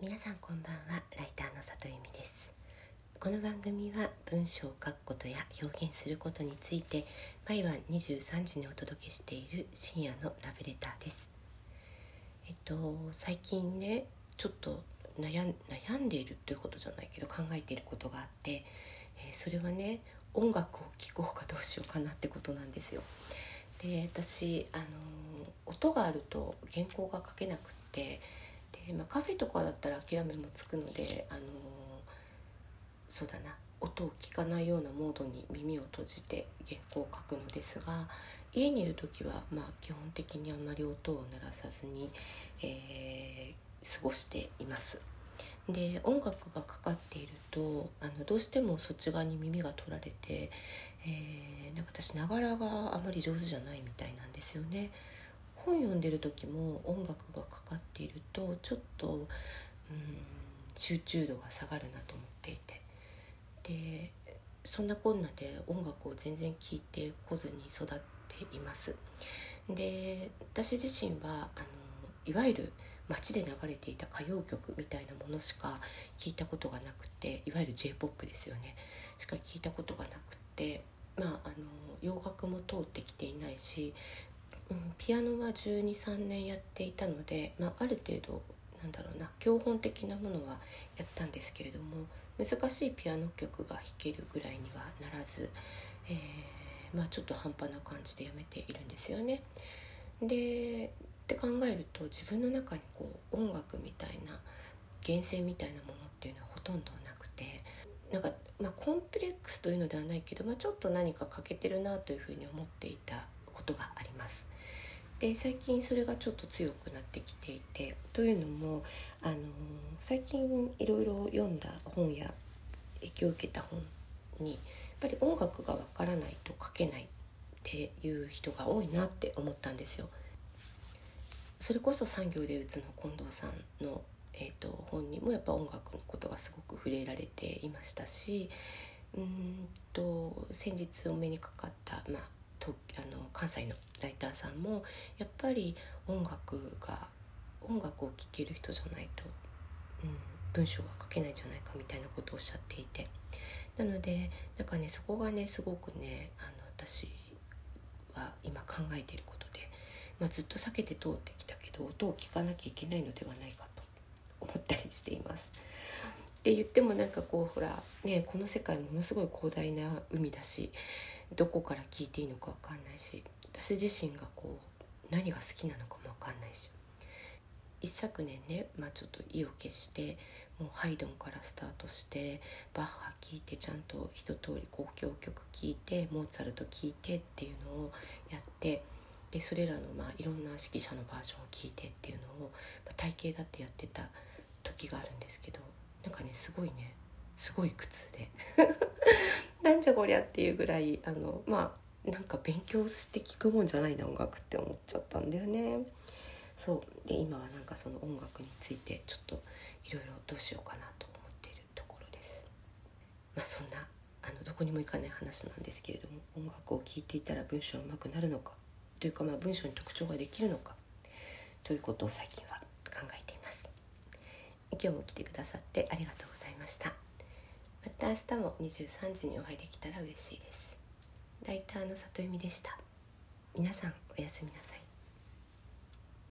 皆さんこんばんは。ライターの里由美です。この番組は文章を書くことや表現することについて毎晩23時にお届けしている深夜のラブレターです。えっと最近ねちょっと悩んでいるということじゃないけど考えていることがあって、えー、それはね音楽を聴こうかどうしようかなってことなんですよ。で私あの音があると原稿が書けなくって、まあ、カフェとかだったら諦めもつくので、あのー、そうだな音を聞かないようなモードに耳を閉じて原稿を書くのですが家にいる時は、まあ、基本的にあまり音を鳴らさずに、えー、過ごしています。で音楽がかかっているとあのどうしてもそっち側に耳が取られて、えー、なんか私ながらがあまり上手じゃないみたいなんですよね。本読んでる時も音楽がかかっているとちょっと、うん、集中度が下がるなと思っていてでそんなこんなで音楽を全然聴いてこずに育っています。で私自身はあのいわゆる街で流れていた歌謡曲みたいなものしか聞いたことがなくていわゆる j p o p ですよねしか聞いたことがなくてまああの洋楽も通ってきていないしうん、ピアノは1 2 3年やっていたので、まあ、ある程度なんだろうな教本的なものはやったんですけれども難しいピアノ曲が弾けるぐらいにはならず、えー、まあ、ちょっと半端な感じでやめているんですよね。でって考えると自分の中にこう音楽みたいな源泉みたいなものっていうのはほとんどなくてなんか、まあ、コンプレックスというのではないけど、まあ、ちょっと何か欠けてるなというふうに思っていたことがあります。で最近それがちょっと強くなってきていてというのもあの最近いろいろ読んだ本や影響を受けた本にやっぱり音楽がわからないと書けないっていう人が多いなって思ったんですよ。それこそ産業でうつの近藤さんの、えーと、と本にもやっぱ音楽のことがすごく触れられていましたしうんと先日お目にかかった、まあ、とあの関西のライターさんもやっぱり音楽が音楽を聴ける人じゃないと、うん、文章が書けないんじゃないかみたいなことをおっしゃっていてなのでなんかねそこがねすごくねあの私は今考えていることで、まあ、ずっと避けて通ってきたけど音を聞かなきゃいけないのではないかと思ったりしています。って言ってもなんかこうほらねこの世界ものすごい広大な海だしどこから聞いていいのか分かんないし私自身がこう何が好きなのかも分かんないし。一昨年ね、まあ、ちょっと意を決してもうハイドンからスタートしてバッハ聴いてちゃんと一通り交響曲聴いてモーツァルト聴いてっていうのをやってでそれらのまあいろんな指揮者のバージョンを聴いてっていうのを、まあ、体系だってやってた時があるんですけどなんかねすごいねすごい苦痛で。じゃこりゃっていうぐらいあのまあなんか勉強して聞くもんじゃないな音楽って思っちゃったんだよね。そうで今はなんかその音楽についてちょっといろいろどうしようかなと思っているところです。まあそんなあのどこにも行かない話なんですけれども音楽を聴いていたら文章が上手くなるのかというかまあ文章に特徴ができるのかということを最近は考えています。今日も来てくださってありがとうございました。また明日も23時にお会いできたら嬉しいです。ライターの里由美でした。皆さんおやすみなさい。